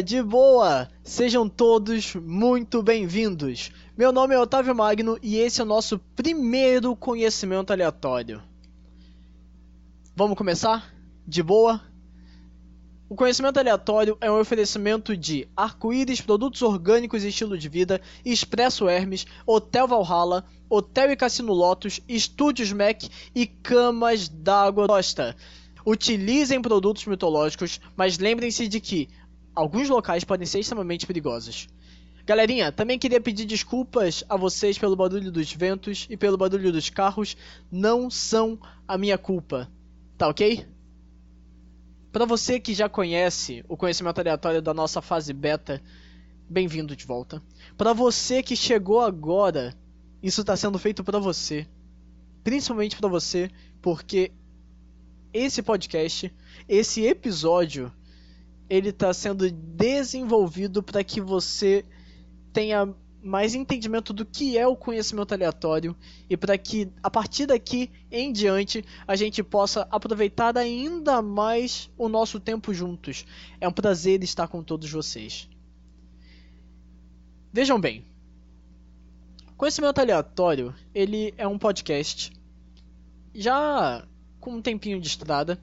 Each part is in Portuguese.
de boa? Sejam todos muito bem-vindos. Meu nome é Otávio Magno e esse é o nosso primeiro conhecimento aleatório. Vamos começar? De boa? O conhecimento aleatório é um oferecimento de Arco-Íris, Produtos Orgânicos e Estilo de Vida, Expresso Hermes, Hotel Valhalla, Hotel e Cassino Lotus, Estúdios Mac e Camas d'Água Costa. Utilizem produtos mitológicos, mas lembrem-se de que alguns locais podem ser extremamente perigosos. Galerinha, também queria pedir desculpas a vocês pelo barulho dos ventos e pelo barulho dos carros. Não são a minha culpa. Tá ok? Para você que já conhece o conhecimento aleatório da nossa fase beta, bem-vindo de volta. Para você que chegou agora, isso está sendo feito para você. Principalmente para você, porque esse podcast, esse episódio, ele está sendo desenvolvido para que você tenha mais entendimento do que é o conhecimento aleatório e para que a partir daqui em diante a gente possa aproveitar ainda mais o nosso tempo juntos. É um prazer estar com todos vocês. Vejam bem, Conhecimento Aleatório, ele é um podcast já com um tempinho de estrada.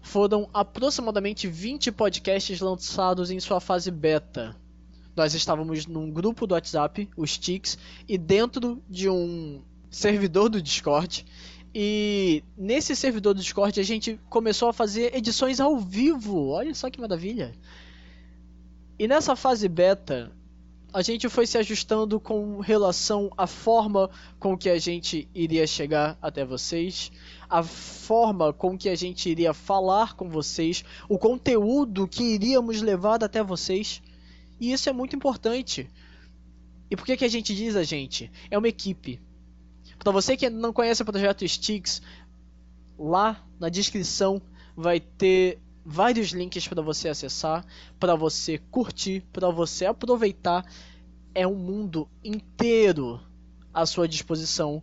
Foram aproximadamente 20 podcasts lançados em sua fase beta. Nós estávamos num grupo do WhatsApp, os TICs, e dentro de um servidor do Discord. E nesse servidor do Discord a gente começou a fazer edições ao vivo. Olha só que maravilha! E nessa fase beta, a gente foi se ajustando com relação à forma com que a gente iria chegar até vocês, a forma com que a gente iria falar com vocês, o conteúdo que iríamos levar até vocês. E isso é muito importante. E por que, que a gente diz a gente? É uma equipe. Para você que não conhece o projeto Sticks, lá na descrição vai ter vários links para você acessar, para você curtir, para você aproveitar. É um mundo inteiro à sua disposição.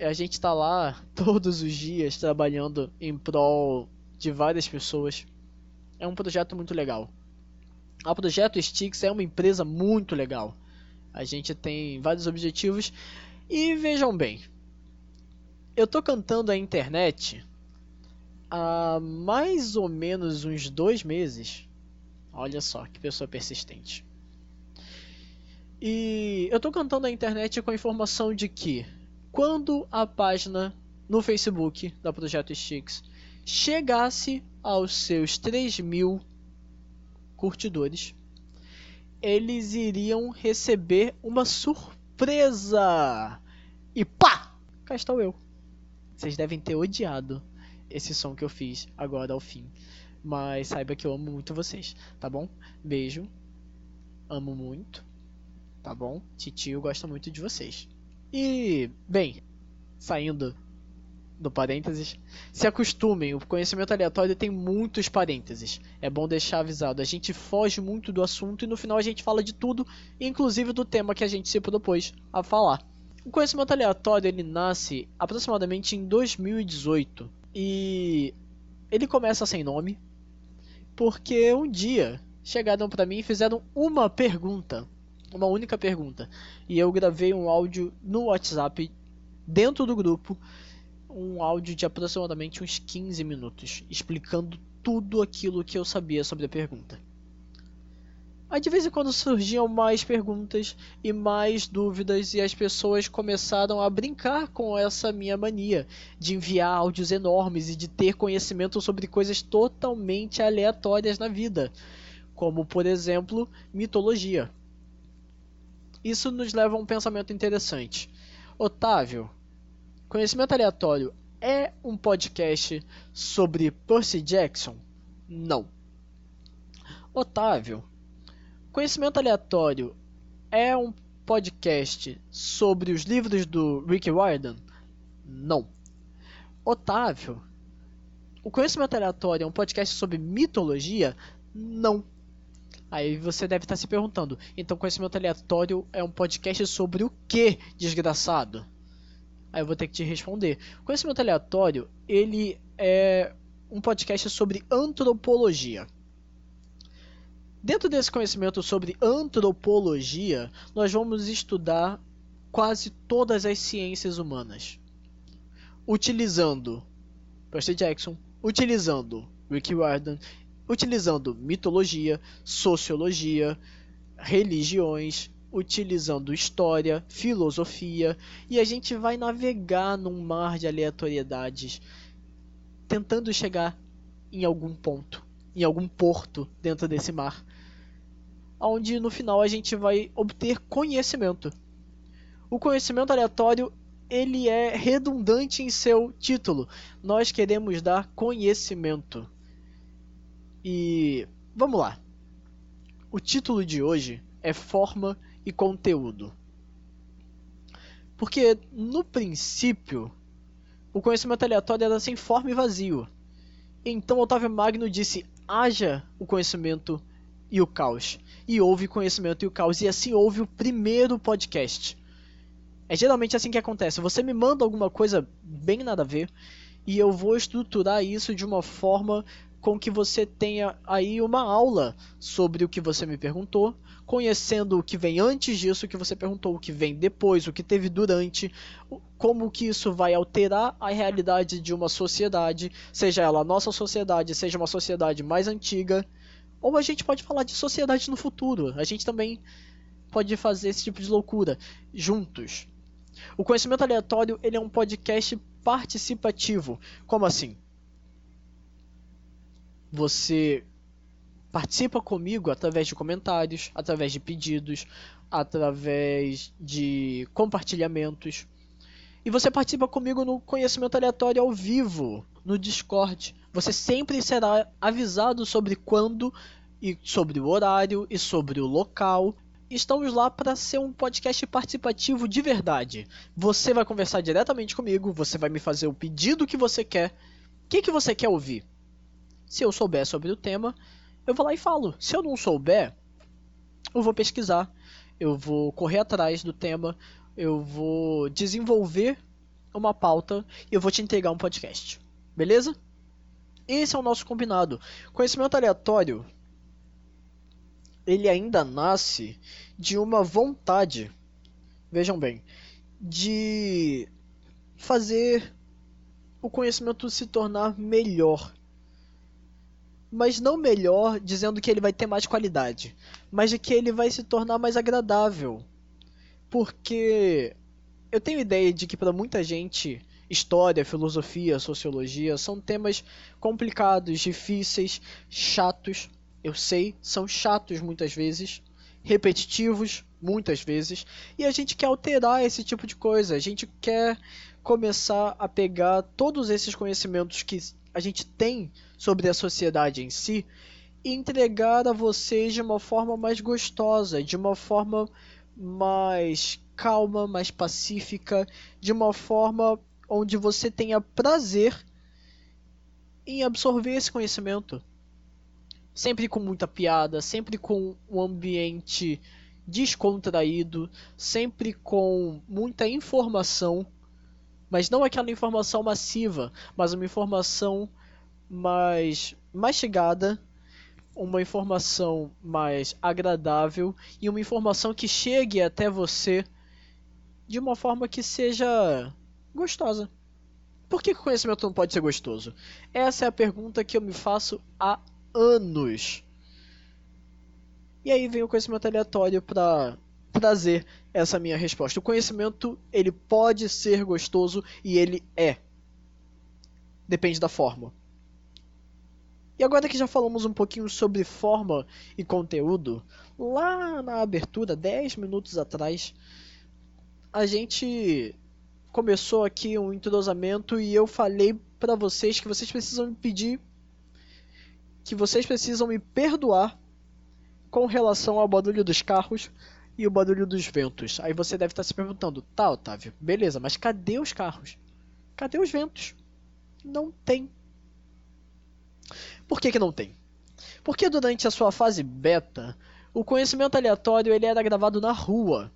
A gente está lá todos os dias trabalhando em prol de várias pessoas. É um projeto muito legal. A Projeto Sticks é uma empresa muito legal. A gente tem vários objetivos e vejam bem, eu tô cantando a internet há mais ou menos uns dois meses. Olha só que pessoa persistente. E eu tô cantando a internet com a informação de que quando a página no Facebook da Projeto Sticks chegasse aos seus 3 mil curtidores, eles iriam receber uma surpresa. E pá! Cá estou eu. Vocês devem ter odiado esse som que eu fiz agora ao fim. Mas saiba que eu amo muito vocês, tá bom? Beijo. Amo muito. Tá bom? Titio gosta muito de vocês. E, bem, saindo do parênteses, se acostumem, o conhecimento aleatório tem muitos parênteses. É bom deixar avisado. A gente foge muito do assunto e no final a gente fala de tudo, inclusive do tema que a gente se propôs a falar. O conhecimento aleatório ele nasce aproximadamente em 2018 e ele começa sem nome, porque um dia chegaram para mim e fizeram uma pergunta, uma única pergunta, e eu gravei um áudio no WhatsApp dentro do grupo, um áudio de aproximadamente uns 15 minutos, explicando tudo aquilo que eu sabia sobre a pergunta. Aí de vez em quando surgiam mais perguntas e mais dúvidas e as pessoas começaram a brincar com essa minha mania de enviar áudios enormes e de ter conhecimento sobre coisas totalmente aleatórias na vida, como por exemplo, mitologia. Isso nos leva a um pensamento interessante. Otávio, Conhecimento Aleatório é um podcast sobre Percy Jackson? Não. Otávio, Conhecimento Aleatório é um podcast sobre os livros do Rick Riordan? Não. Otávio, o Conhecimento Aleatório é um podcast sobre mitologia? Não. Aí você deve estar se perguntando, então Conhecimento Aleatório é um podcast sobre o que, desgraçado? Aí eu vou ter que te responder. Conhecimento aleatório, ele é um podcast sobre antropologia. Dentro desse conhecimento sobre antropologia, nós vamos estudar quase todas as ciências humanas, utilizando Percy Jackson, utilizando Rick Riordan, utilizando mitologia, sociologia, religiões, utilizando história, filosofia, e a gente vai navegar num mar de aleatoriedades, tentando chegar em algum ponto, em algum porto dentro desse mar, onde no final a gente vai obter conhecimento. O conhecimento aleatório ele é redundante em seu título. Nós queremos dar conhecimento. E vamos lá. O título de hoje é Forma e Conteúdo. Porque no princípio o conhecimento aleatório era sem forma e vazio. Então Otávio Magno disse: haja o conhecimento e o caos. E houve conhecimento e o caos. E assim houve o primeiro podcast. É geralmente assim que acontece. Você me manda alguma coisa bem nada a ver e eu vou estruturar isso de uma forma com que você tenha aí uma aula sobre o que você me perguntou, conhecendo o que vem antes disso, o que você perguntou, o que vem depois, o que teve durante, como que isso vai alterar a realidade de uma sociedade, seja ela a nossa sociedade, seja uma sociedade mais antiga, ou a gente pode falar de sociedade no futuro. A gente também pode fazer esse tipo de loucura juntos. O conhecimento aleatório ele é um podcast participativo. Como assim? Você participa comigo através de comentários, através de pedidos, através de compartilhamentos. E você participa comigo no conhecimento aleatório ao vivo, no Discord. Você sempre será avisado sobre quando e sobre o horário e sobre o local estamos lá para ser um podcast participativo de verdade. Você vai conversar diretamente comigo, você vai me fazer o pedido que você quer. O que, que você quer ouvir? Se eu souber sobre o tema, eu vou lá e falo. Se eu não souber, eu vou pesquisar, eu vou correr atrás do tema, eu vou desenvolver uma pauta e eu vou te entregar um podcast. Beleza? Esse é o nosso combinado. Conhecimento aleatório ele ainda nasce de uma vontade, vejam bem, de fazer o conhecimento se tornar melhor. Mas não melhor dizendo que ele vai ter mais qualidade, mas de que ele vai se tornar mais agradável. Porque eu tenho ideia de que para muita gente história, filosofia, sociologia são temas complicados, difíceis, chatos eu sei, são chatos muitas vezes, repetitivos muitas vezes, e a gente quer alterar esse tipo de coisa. A gente quer começar a pegar todos esses conhecimentos que a gente tem sobre a sociedade em si e entregar a vocês de uma forma mais gostosa, de uma forma mais calma, mais pacífica, de uma forma onde você tenha prazer em absorver esse conhecimento. Sempre com muita piada, sempre com um ambiente descontraído, sempre com muita informação, mas não aquela informação massiva, mas uma informação mais mastigada, uma informação mais agradável e uma informação que chegue até você de uma forma que seja gostosa. Por que o conhecimento não pode ser gostoso? Essa é a pergunta que eu me faço há anos. E aí vem o conhecimento aleatório para trazer essa minha resposta. O conhecimento, ele pode ser gostoso e ele é. Depende da forma. E agora que já falamos um pouquinho sobre forma e conteúdo, lá na abertura, 10 minutos atrás, a gente começou aqui um entrosamento e eu falei para vocês que vocês precisam me pedir que vocês precisam me perdoar com relação ao barulho dos carros e o barulho dos ventos. Aí você deve estar se perguntando, tá, Otávio, beleza, mas cadê os carros? Cadê os ventos? Não tem. Por que, que não tem? Porque durante a sua fase beta, o conhecimento aleatório ele era gravado na rua.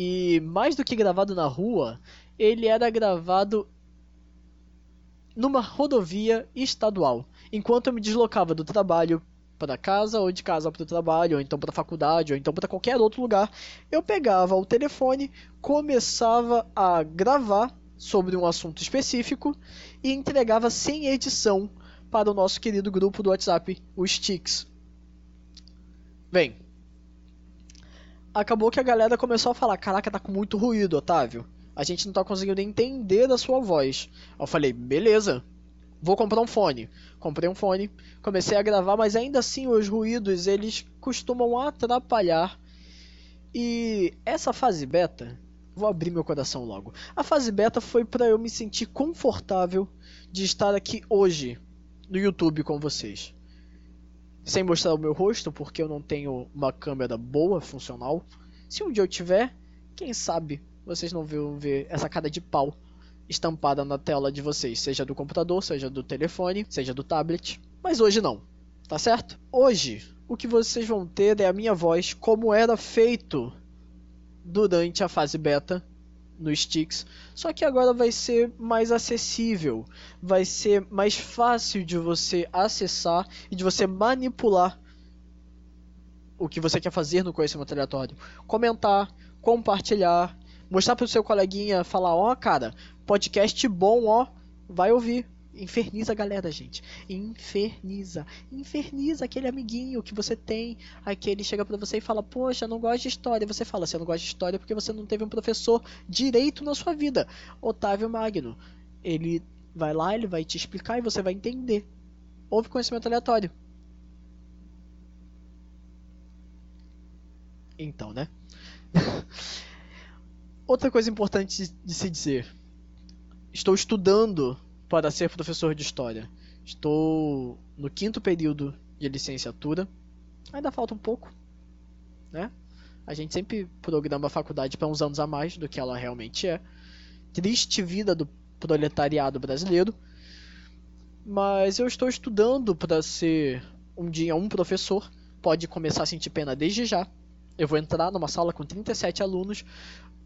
E mais do que gravado na rua, ele era gravado numa rodovia estadual, enquanto eu me deslocava do trabalho para casa ou de casa para o trabalho, ou então para a faculdade, ou então para qualquer outro lugar, eu pegava o telefone, começava a gravar sobre um assunto específico e entregava sem edição para o nosso querido grupo do WhatsApp, o Sticks. Bem, acabou que a galera começou a falar: Caraca, tá com muito ruído, Otávio. A gente não tá conseguindo entender a sua voz. Eu falei: Beleza, vou comprar um fone. Comprei um fone, comecei a gravar, mas ainda assim os ruídos eles costumam atrapalhar. E essa fase beta, vou abrir meu coração logo. A fase beta foi para eu me sentir confortável de estar aqui hoje no YouTube com vocês. Sem mostrar o meu rosto, porque eu não tenho uma câmera boa, funcional. Se um dia eu tiver, quem sabe vocês não vão ver essa cara de pau estampada na tela de vocês, seja do computador, seja do telefone, seja do tablet. Mas hoje não, tá certo? Hoje, o que vocês vão ter é a minha voz como era feito durante a fase beta no Sticks, só que agora vai ser mais acessível, vai ser mais fácil de você acessar e de você manipular o que você quer fazer no conhecimento aleatório. Comentar, compartilhar, mostrar para o seu coleguinha, falar: Ó, oh, cara, podcast bom, ó, vai ouvir. Inferniza a galera, gente. Inferniza. Inferniza aquele amiguinho que você tem. Aquele chega para você e fala: Poxa, não gosto de história. Você fala: Você não gosta de história porque você não teve um professor direito na sua vida. Otávio Magno. Ele vai lá, ele vai te explicar e você vai entender. Houve conhecimento aleatório. Então, né? Outra coisa importante de se dizer: estou estudando para ser professor de história. Estou no quinto período de licenciatura. Ainda falta um pouco, né? A gente sempre programa a faculdade para uns anos a mais do que ela realmente é. Triste vida do proletariado brasileiro. Mas eu estou estudando para ser um dia um professor. Pode começar a sentir pena desde já. Eu vou entrar numa sala com 37 alunos,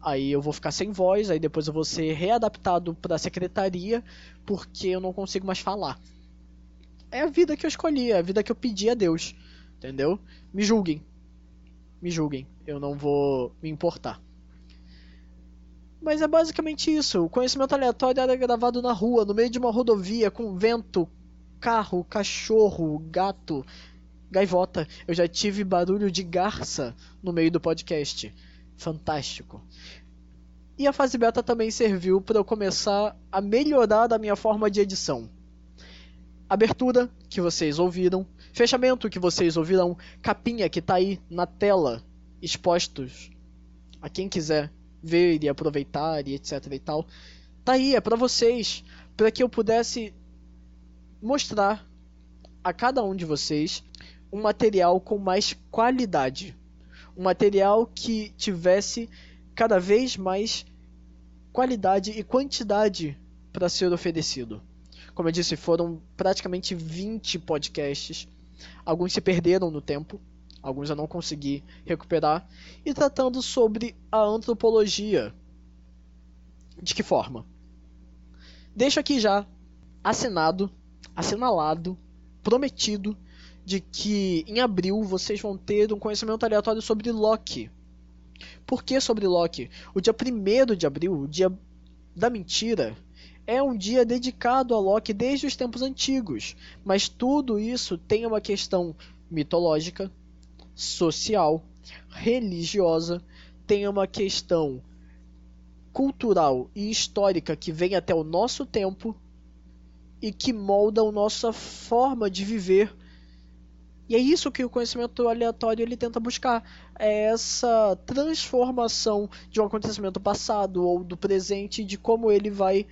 aí eu vou ficar sem voz, aí depois eu vou ser readaptado para a secretaria, porque eu não consigo mais falar. É a vida que eu escolhi, é a vida que eu pedi a Deus, entendeu? Me julguem. Me julguem, eu não vou me importar. Mas é basicamente isso. O conhecimento aleatório era gravado na rua, no meio de uma rodovia, com vento, carro, cachorro, gato, gaivota. Eu já tive barulho de garça no meio do podcast. Fantástico. E a fase beta também serviu para eu começar a melhorar a minha forma de edição. Abertura, que vocês ouviram. Fechamento, que vocês ouviram. Capinha, que está aí na tela, expostos a quem quiser ver e aproveitar e etc e tal. Tá aí, é para vocês, para que eu pudesse mostrar a cada um de vocês um material com mais qualidade, um material que tivesse cada vez mais qualidade e quantidade para ser oferecido. Como eu disse, foram praticamente 20 podcasts. Alguns se perderam no tempo, alguns eu não consegui recuperar, e tratando sobre a antropologia. De que forma? Deixo aqui já assinado, assinalado, prometido de que em abril vocês vão ter um conhecimento aleatório sobre Loki. Por que sobre Loki? O dia 1 de abril, o dia da mentira, é um dia dedicado a Loki desde os tempos antigos, mas tudo isso tem uma questão mitológica, social, religiosa, tem uma questão cultural e histórica que vem até o nosso tempo e que molda a nossa forma de viver e é isso que o conhecimento aleatório ele tenta buscar, é essa transformação de um acontecimento passado ou do presente de como ele vai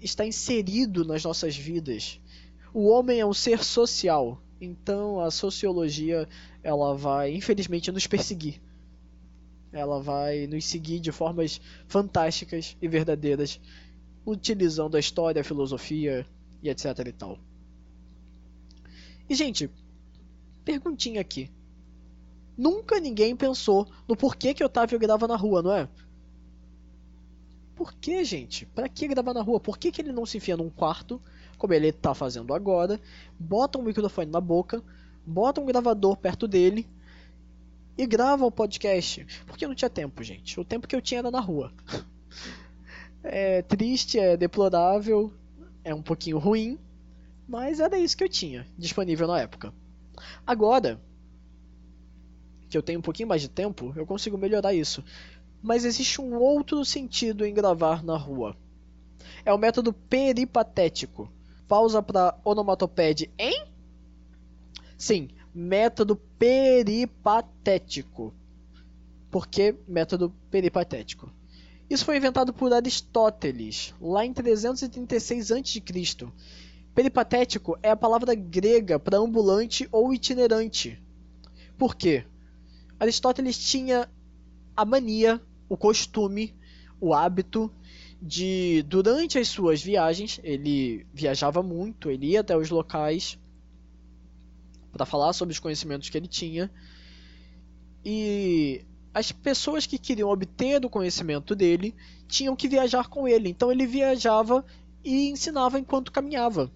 estar inserido nas nossas vidas. O homem é um ser social, então a sociologia ela vai infelizmente nos perseguir. Ela vai nos seguir de formas fantásticas e verdadeiras, utilizando a história, a filosofia e etc e tal. E gente, Perguntinha aqui. Nunca ninguém pensou no porquê que Otávio grava na rua, não é? Por que, gente? Pra que gravar na rua? Por que, que ele não se enfia num quarto como ele está fazendo agora, bota um microfone na boca, bota um gravador perto dele e grava o podcast. Porque não tinha tempo, gente. O tempo que eu tinha era na rua. É triste, é deplorável, é um pouquinho ruim, mas era isso que eu tinha disponível na época. Agora, que eu tenho um pouquinho mais de tempo, eu consigo melhorar isso. Mas existe um outro sentido em gravar na rua. É o método peripatético. Pausa para onomatopeia em? Sim, método peripatético. Por que método peripatético? Isso foi inventado por Aristóteles, lá em 336 a.C. Peripatético é a palavra grega para ambulante ou itinerante. Por quê? Aristóteles tinha a mania, o costume, o hábito de, durante as suas viagens, ele viajava muito, ele ia até os locais para falar sobre os conhecimentos que ele tinha. E as pessoas que queriam obter o conhecimento dele tinham que viajar com ele. Então ele viajava e ensinava enquanto caminhava.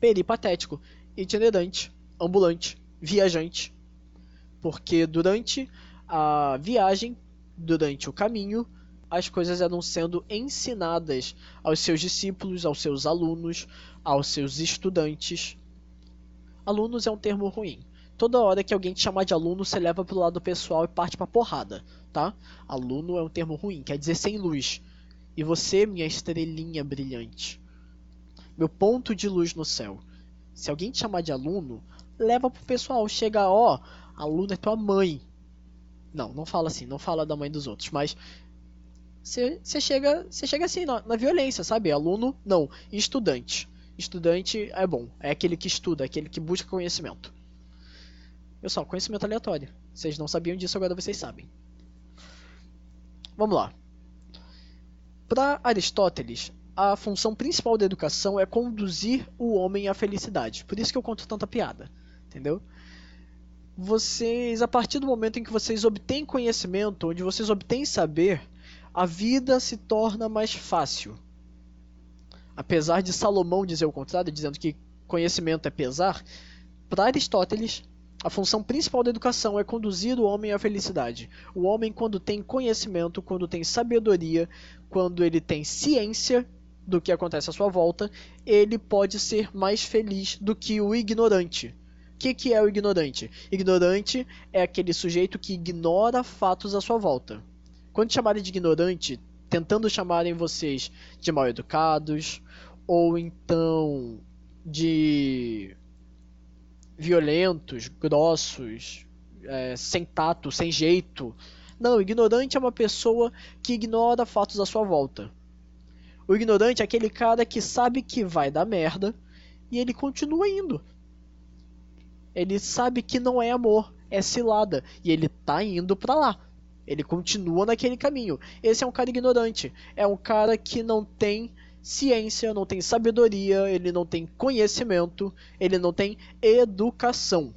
Peripatético, itinerante, ambulante, viajante. Porque durante a viagem, durante o caminho, as coisas eram sendo ensinadas aos seus discípulos, aos seus alunos, aos seus estudantes. Alunos é um termo ruim. Toda hora que alguém te chamar de aluno, você leva pro lado pessoal e parte pra porrada, tá? Aluno é um termo ruim, quer dizer sem luz. E você, minha estrelinha brilhante. Meu ponto de luz no céu. Se alguém te chamar de aluno, leva pro pessoal. Chega, ó, aluno é tua mãe. Não, não fala assim, não fala da mãe dos outros, mas você chega, você chega assim na, na, violência, sabe? Aluno, não, estudante. Estudante é bom, é aquele que estuda, é aquele que busca conhecimento. Pessoal, conhecimento aleatório. Vocês não sabiam disso, agora vocês sabem. Vamos lá. Para Aristóteles, a função principal da educação é conduzir o homem à felicidade. Por isso que eu conto tanta piada, entendeu? Vocês, a partir do momento em que vocês obtêm conhecimento, onde vocês obtêm saber, a vida se torna mais fácil. Apesar de Salomão dizer o contrário, dizendo que conhecimento é pesar, para Aristóteles, a função principal da educação é conduzir o homem à felicidade. O homem, quando tem conhecimento, quando tem sabedoria, quando ele tem ciência do que acontece à sua volta, ele pode ser mais feliz do que o ignorante. O que, que é o ignorante? Ignorante é aquele sujeito que ignora fatos à sua volta. Quando chamarem de ignorante, tentando chamarem vocês de mal educados, ou então de violentos, grossos, é, sem tato, sem jeito. Não, ignorante é uma pessoa que ignora fatos à sua volta. O ignorante é aquele cara que sabe que vai dar merda e ele continua indo. Ele sabe que não é amor, é cilada e ele tá indo para lá. Ele continua naquele caminho. Esse é um cara ignorante. É um cara que não tem ciência, não tem sabedoria, ele não tem conhecimento, ele não tem educação.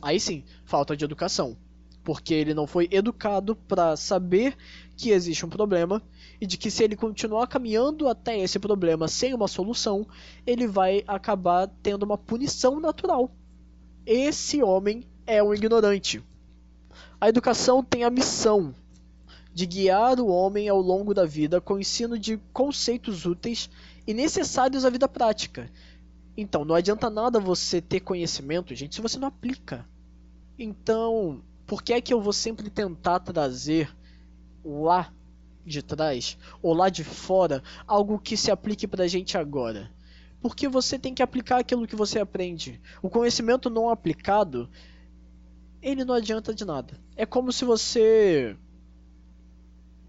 Aí sim, falta de educação. Porque ele não foi educado para saber que existe um problema e de que se ele continuar caminhando até esse problema sem uma solução, ele vai acabar tendo uma punição natural. Esse homem é um ignorante. A educação tem a missão de guiar o homem ao longo da vida com o ensino de conceitos úteis e necessários à vida prática. Então, não adianta nada você ter conhecimento, gente, se você não aplica. Então, por que é que eu vou sempre tentar trazer lá de trás ou lá de fora algo que se aplique pra gente agora? Porque você tem que aplicar aquilo que você aprende. O conhecimento não aplicado ele não adianta de nada. É como se você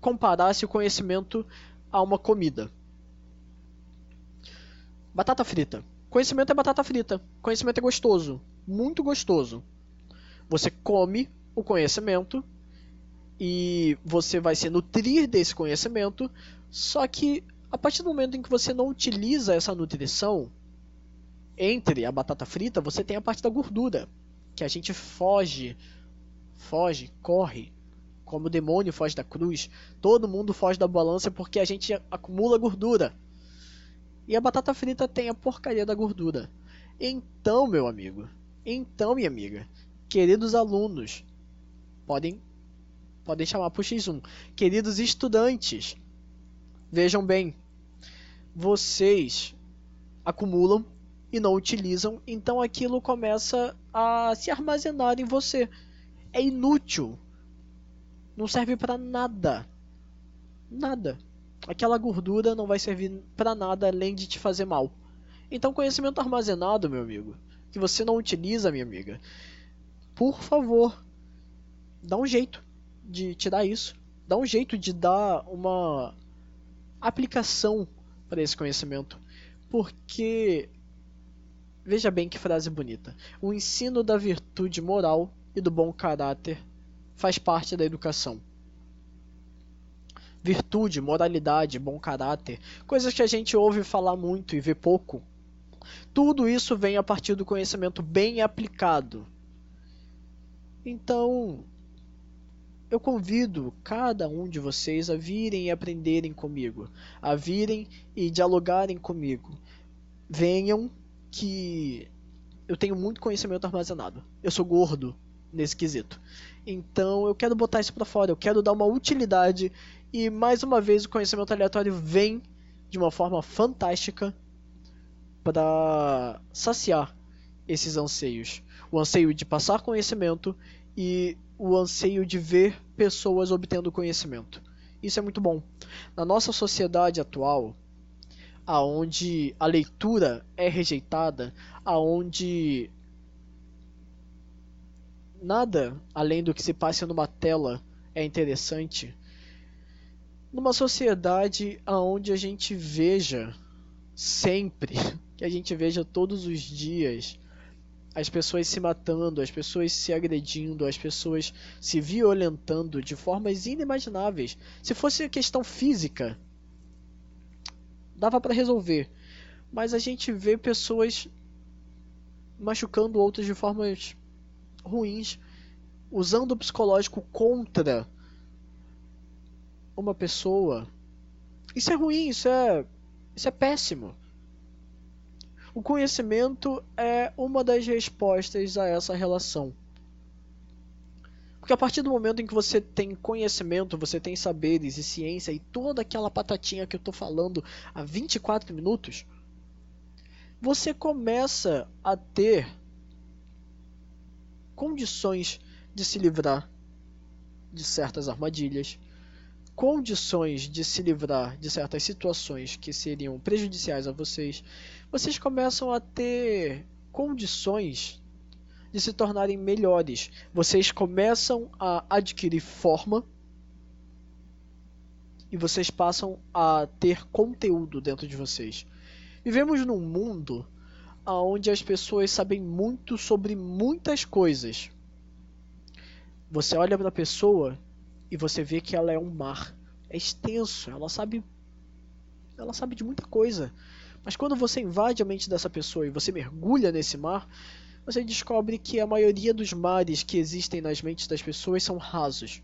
comparasse o conhecimento a uma comida. Batata frita. Conhecimento é batata frita. Conhecimento é gostoso. Muito gostoso. Você come o conhecimento e você vai se nutrir desse conhecimento, só que a partir do momento em que você não utiliza essa nutrição, entre a batata frita, você tem a parte da gordura que a gente foge, foge, corre, como o demônio foge da cruz. Todo mundo foge da balança porque a gente acumula gordura. E a batata frita tem a porcaria da gordura. Então, meu amigo, então, minha amiga, queridos alunos, podem podem chamar para o X1. Queridos estudantes, vejam bem, vocês acumulam e não utilizam, então aquilo começa a se armazenar em você. É inútil. Não serve para nada. Nada. Aquela gordura não vai servir para nada além de te fazer mal. Então, conhecimento armazenado, meu amigo, que você não utiliza, minha amiga, por favor, dá um jeito de tirar isso. Dá um jeito de dar uma aplicação para esse conhecimento. Porque, veja bem que frase bonita: o ensino da virtude moral e do bom caráter faz parte da educação. Virtude, moralidade, bom caráter, coisas que a gente ouve falar muito e vê pouco. Tudo isso vem a partir do conhecimento bem aplicado. Então, eu convido cada um de vocês a virem e aprenderem comigo, a virem e dialogarem comigo. Venham que eu tenho muito conhecimento armazenado. Eu sou gordo nesse quesito. Então eu quero botar isso para fora, eu quero dar uma utilidade e mais uma vez o conhecimento aleatório vem de uma forma fantástica para saciar esses anseios. O anseio de passar conhecimento e o anseio de ver pessoas obtendo conhecimento. Isso é muito bom. Na nossa sociedade atual, aonde a leitura é rejeitada, aonde nada além do que se passa numa tela é interessante, numa sociedade aonde a gente veja sempre, que a gente veja todos os dias as pessoas se matando, as pessoas se agredindo, as pessoas se violentando de formas inimagináveis. Se fosse questão física, dava para resolver. Mas a gente vê pessoas machucando outras de formas ruins, usando o psicológico contra uma pessoa. Isso é ruim, isso é isso é péssimo. O conhecimento é uma das respostas a essa relação. Porque a partir do momento em que você tem conhecimento, você tem saberes e ciência e toda aquela patatinha que eu estou falando há 24 minutos, você começa a ter condições de se livrar de certas armadilhas, condições de se livrar de certas situações que seriam prejudiciais a vocês, vocês começam a ter condições de se tornarem melhores. Vocês começam a adquirir forma e vocês passam a ter conteúdo dentro de vocês. Vivemos num mundo onde as pessoas sabem muito sobre muitas coisas. Você olha para a pessoa e você vê que ela é um mar. É extenso, ela sabe ela sabe de muita coisa. Mas quando você invade a mente dessa pessoa e você mergulha nesse mar, você descobre que a maioria dos mares que existem nas mentes das pessoas são rasos.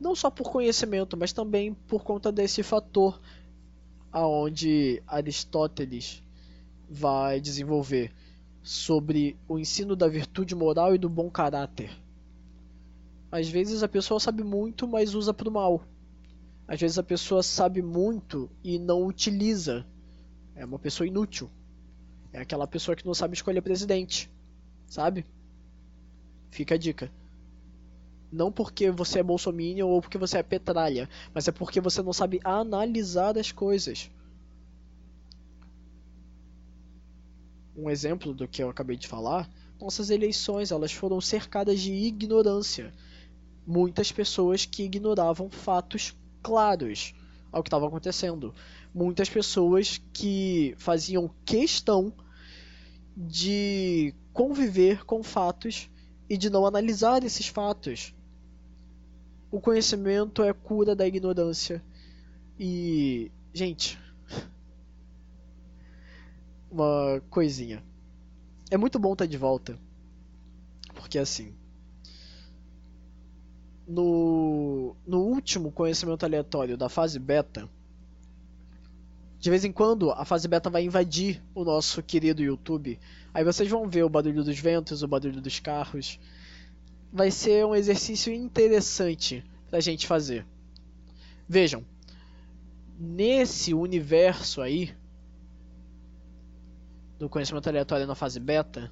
Não só por conhecimento, mas também por conta desse fator aonde Aristóteles vai desenvolver sobre o ensino da virtude moral e do bom caráter. Às vezes a pessoa sabe muito, mas usa para o mal. Às vezes a pessoa sabe muito e não utiliza. É uma pessoa inútil. É aquela pessoa que não sabe escolher presidente. Sabe? Fica a dica. Não porque você é bolsominion ou porque você é petralha, mas é porque você não sabe analisar as coisas. Um exemplo do que eu acabei de falar, nossas eleições, elas foram cercadas de ignorância muitas pessoas que ignoravam fatos claros ao que estava acontecendo. Muitas pessoas que faziam questão de conviver com fatos e de não analisar esses fatos. O conhecimento é cura da ignorância. E, gente, uma coisinha. É muito bom estar de volta. Porque assim, no, no último conhecimento aleatório da fase beta, De vez em quando a fase beta vai invadir o nosso querido YouTube. Aí vocês vão ver o barulho dos ventos, o barulho dos carros. Vai ser um exercício interessante pra gente fazer. Vejam, nesse universo aí do conhecimento aleatório na fase beta,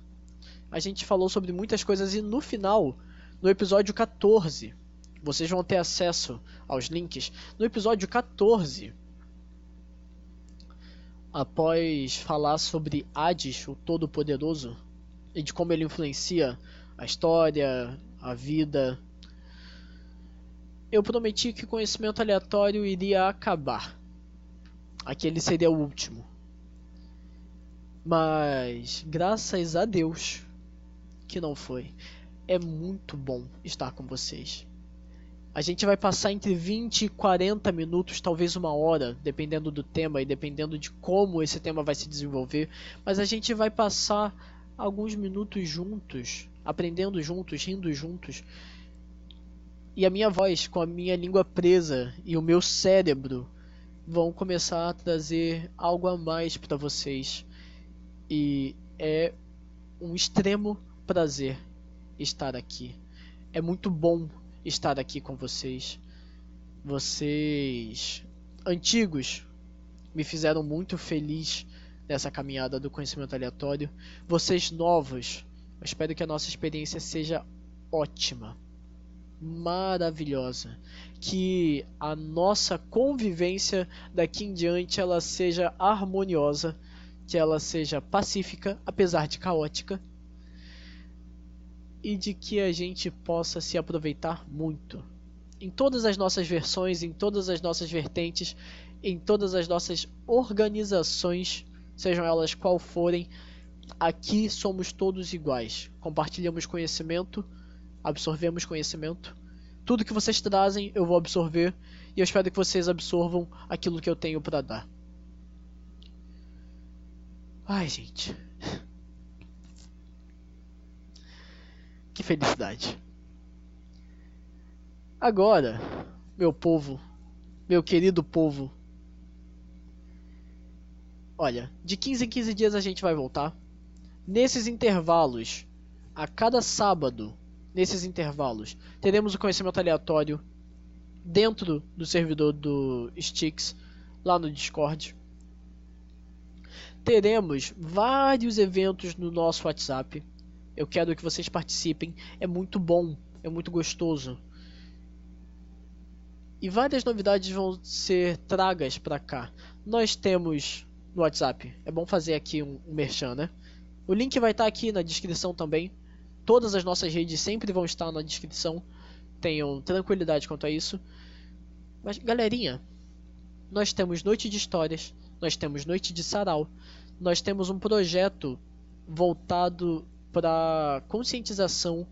a gente falou sobre muitas coisas e no final, no episódio 14, vocês vão ter acesso aos links. No episódio 14, após falar sobre Hades, o Todo-Poderoso, e de como ele influencia a história, a vida, eu prometi que o conhecimento aleatório iria acabar. Aquele seria o último. Mas, graças a Deus, que não foi. É muito bom estar com vocês. A gente vai passar entre 20 e 40 minutos, talvez uma hora, dependendo do tema e dependendo de como esse tema vai se desenvolver. Mas a gente vai passar alguns minutos juntos, aprendendo juntos, rindo juntos, e a minha voz, com a minha língua presa e o meu cérebro vão começar a trazer algo a mais para vocês. E é um extremo prazer estar aqui. É muito bom estar aqui com vocês. Vocês antigos me fizeram muito feliz nessa caminhada do conhecimento aleatório. Vocês novos, eu espero que a nossa experiência seja ótima maravilhosa. Que a nossa convivência daqui em diante ela seja harmoniosa, que ela seja pacífica, apesar de caótica, e de que a gente possa se aproveitar muito. Em todas as nossas versões, em todas as nossas vertentes, em todas as nossas organizações, sejam elas qual forem, aqui somos todos iguais. Compartilhamos conhecimento absorvemos conhecimento. Tudo que vocês trazem eu vou absorver e eu espero que vocês absorvam aquilo que eu tenho para dar. Ai, gente. Que felicidade. Agora, meu povo, meu querido povo. Olha, de 15 em 15 dias a gente vai voltar. Nesses intervalos, a cada sábado, nesses intervalos. Teremos o conhecimento aleatório dentro do servidor do Stix, lá no Discord. Teremos vários eventos no nosso WhatsApp. Eu quero que vocês participem. É muito bom, é muito gostoso. E várias novidades vão ser tragas para cá. Nós temos no WhatsApp. É bom fazer aqui um, um merchan, né? O link vai estar tá aqui na descrição também. Todas as nossas redes sempre vão estar na descrição. Tenham tranquilidade quanto a isso. Mas, galerinha, nós temos Noite de Histórias, nós temos Noite de Sarau, nós temos um projeto voltado para conscientização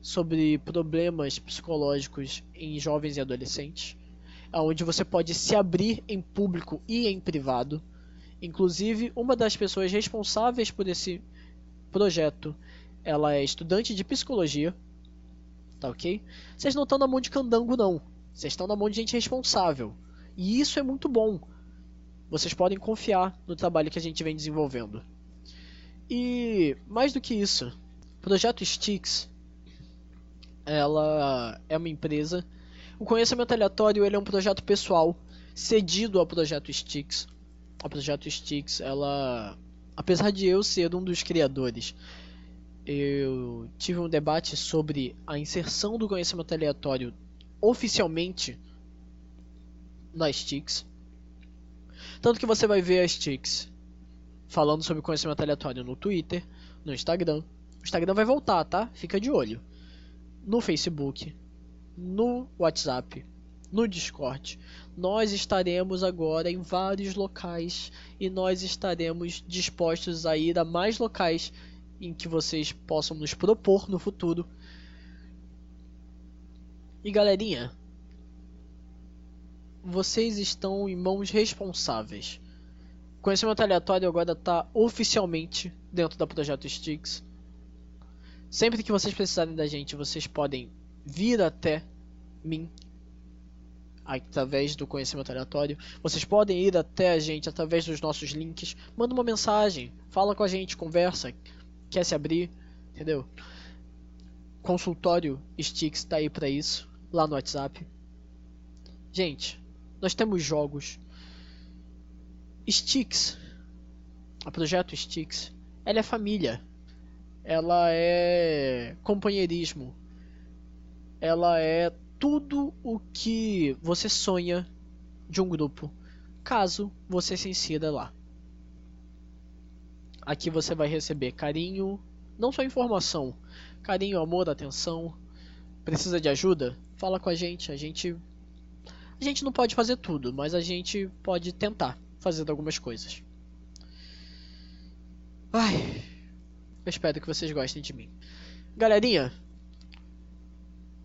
sobre problemas psicológicos em jovens e adolescentes, onde você pode se abrir em público e em privado. Inclusive, uma das pessoas responsáveis por esse projeto ela é estudante de psicologia, tá ok? Vocês não estão na mão de candango, não. Vocês estão na mão de gente responsável. E isso é muito bom. Vocês podem confiar no trabalho que a gente vem desenvolvendo. E mais do que isso, projeto Sticks, ela é uma empresa. O conhecimento aleatório ele é um projeto pessoal cedido ao projeto Sticks. O projeto Sticks, ela, apesar de eu ser um dos criadores, eu tive um debate sobre a inserção do conhecimento aleatório oficialmente nas TICs. Tanto que você vai ver as TICs falando sobre conhecimento aleatório no Twitter, no Instagram. O Instagram vai voltar, tá? Fica de olho. No Facebook, no WhatsApp, no Discord. Nós estaremos agora em vários locais e nós estaremos dispostos a ir a mais locais em que vocês possam nos propor no futuro. E galerinha, vocês estão em mãos responsáveis. Conhecimento aleatório agora está oficialmente dentro da Projeto Sticks. Sempre que vocês precisarem da gente, vocês podem vir até mim através do conhecimento aleatório. Vocês podem ir até a gente através dos nossos links. Manda uma mensagem, fala com a gente, conversa, quer se abrir, entendeu? Consultório Sticks está aí para isso, lá no WhatsApp. Gente, nós temos jogos. Sticks, a projeto Sticks, ela é família. Ela é companheirismo. Ela é tudo o que você sonha de um grupo, caso você se insira lá. Aqui você vai receber carinho, não só informação, carinho, amor, atenção. Precisa de ajuda? Fala com a gente, a gente a gente não pode fazer tudo, mas a gente pode tentar fazer algumas coisas. Ai, eu espero que vocês gostem de mim. Galerinha,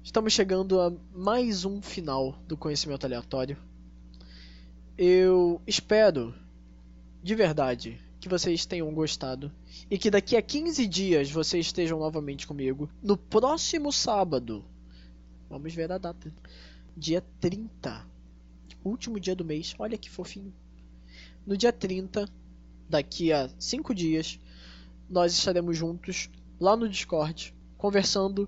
Estamos chegando a mais um final do conhecimento aleatório. Eu espero, de verdade, que vocês tenham gostado e que daqui a 15 dias vocês estejam novamente comigo. No próximo sábado, vamos ver a data, dia 30, último dia do mês, olha que fofinho. No dia 30, daqui a 5 dias, nós estaremos juntos lá no Discord, conversando,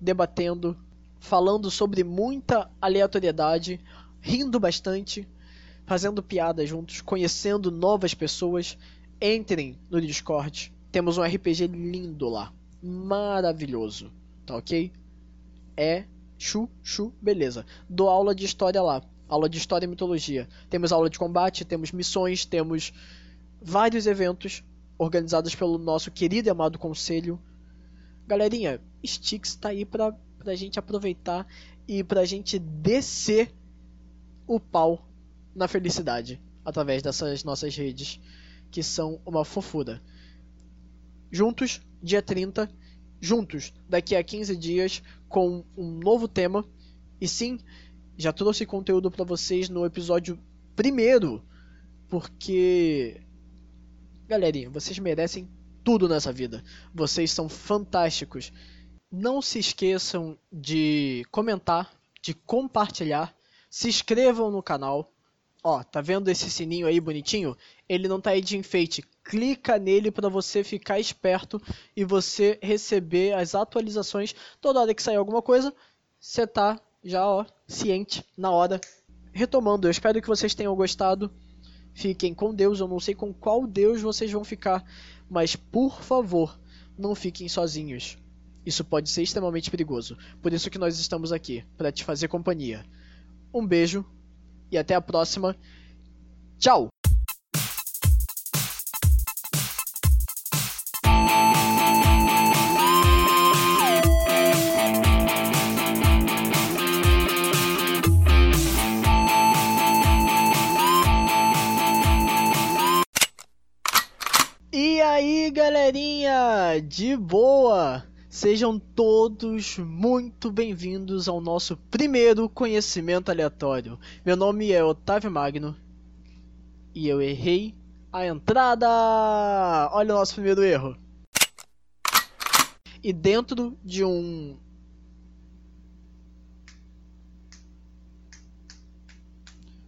debatendo falando sobre muita aleatoriedade, rindo bastante, fazendo piadas juntos, conhecendo novas pessoas. Entrem no Discord. Temos um RPG lindo lá. Maravilhoso. Tá ok? É chu, chu, beleza. Dou aula de história lá. Aula de história e mitologia. Temos aula de combate, temos missões, temos vários eventos organizados pelo nosso querido e amado conselho. Galerinha, Stix tá aí pra pra gente aproveitar e pra gente descer o pau na felicidade através dessas nossas redes que são uma fofura. Juntos, dia 30, juntos, daqui a 15 dias com um novo tema. E sim, já trouxe conteúdo para vocês no episódio primeiro, porque galerinha, vocês merecem tudo nessa vida. Vocês são fantásticos. Não se esqueçam de comentar, de compartilhar, se inscrevam no canal. Ó, tá vendo esse sininho aí bonitinho? Ele não tá aí de enfeite. Clica nele para você ficar esperto e você receber as atualizações toda hora que sair alguma coisa. Você tá já, ó, ciente na hora. Retomando, eu espero que vocês tenham gostado. Fiquem com Deus, eu não sei com qual Deus vocês vão ficar, mas por favor, não fiquem sozinhos. Isso pode ser extremamente perigoso. Por isso que nós estamos aqui, para te fazer companhia. Um beijo e até a próxima. Tchau! De boa? Sejam todos muito bem-vindos ao nosso primeiro conhecimento aleatório. Meu nome é Otávio Magno e eu errei a entrada. Olha o nosso primeiro erro. E dentro de um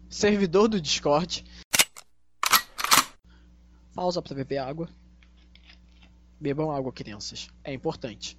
servidor do Discord. Pausa para beber água. Bebam água, crianças. É importante.